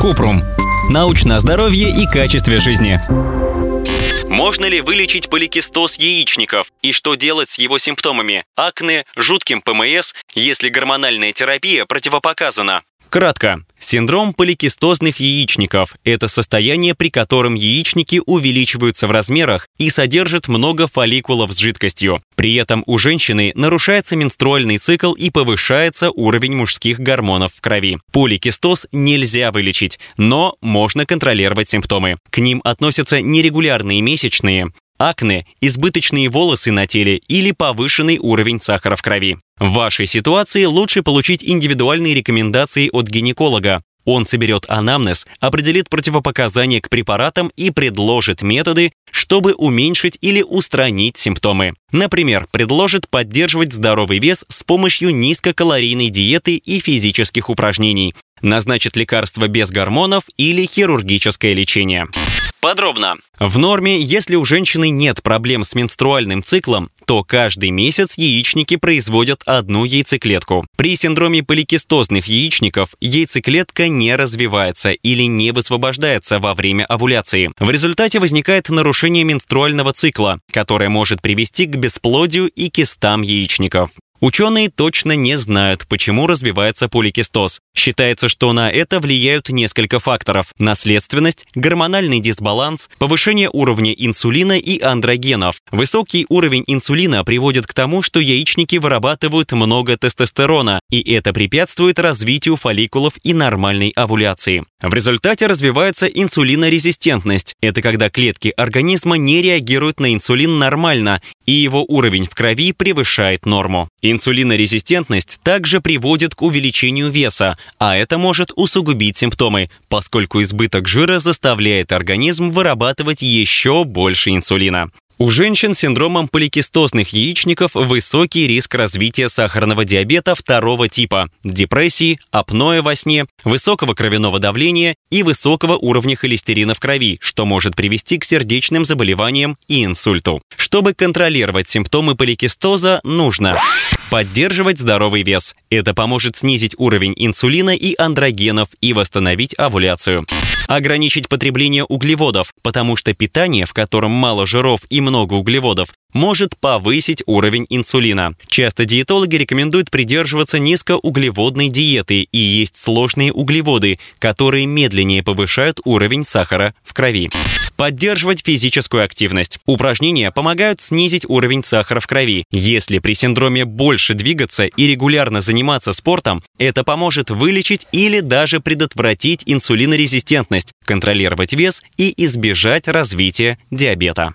Купрум. Научное здоровье и качестве жизни. Можно ли вылечить поликистоз яичников и что делать с его симптомами – акне, жутким ПМС, если гормональная терапия противопоказана? Кратко. Синдром поликистозных яичников – это состояние, при котором яичники увеличиваются в размерах и содержат много фолликулов с жидкостью. При этом у женщины нарушается менструальный цикл и повышается уровень мужских гормонов в крови. Поликистоз нельзя вылечить, но можно контролировать симптомы. К ним относятся нерегулярные месячные, акне, избыточные волосы на теле или повышенный уровень сахара в крови. В вашей ситуации лучше получить индивидуальные рекомендации от гинеколога. Он соберет анамнез, определит противопоказания к препаратам и предложит методы, чтобы уменьшить или устранить симптомы. Например, предложит поддерживать здоровый вес с помощью низкокалорийной диеты и физических упражнений, назначит лекарства без гормонов или хирургическое лечение. Подробно. В норме, если у женщины нет проблем с менструальным циклом, то каждый месяц яичники производят одну яйцеклетку. При синдроме поликистозных яичников яйцеклетка не развивается или не высвобождается во время овуляции. В результате возникает нарушение менструального цикла, которое может привести к бесплодию и кистам яичников. Ученые точно не знают, почему развивается поликистоз. Считается, что на это влияют несколько факторов – наследственность, гормональный дисбаланс, повышение уровня инсулина и андрогенов. Высокий уровень инсулина приводит к тому, что яичники вырабатывают много тестостерона, и это препятствует развитию фолликулов и нормальной овуляции. В результате развивается инсулинорезистентность. Это когда клетки организма не реагируют на инсулин нормально, и его уровень в крови превышает норму. Инсулинорезистентность также приводит к увеличению веса, а это может усугубить симптомы, поскольку избыток жира заставляет организм вырабатывать еще больше инсулина. У женщин с синдромом поликистозных яичников высокий риск развития сахарного диабета второго типа, депрессии, апноэ во сне, высокого кровяного давления и высокого уровня холестерина в крови, что может привести к сердечным заболеваниям и инсульту. Чтобы контролировать симптомы поликистоза, нужно поддерживать здоровый вес. Это поможет снизить уровень инсулина и андрогенов и восстановить овуляцию. Ограничить потребление углеводов, потому что питание, в котором мало жиров и много углеводов, может повысить уровень инсулина. Часто диетологи рекомендуют придерживаться низкоуглеводной диеты и есть сложные углеводы, которые медленнее повышают уровень сахара в крови. Поддерживать физическую активность. Упражнения помогают снизить уровень сахара в крови. Если при синдроме больше двигаться и регулярно заниматься спортом, это поможет вылечить или даже предотвратить инсулинорезистентность, контролировать вес и избежать развития диабета.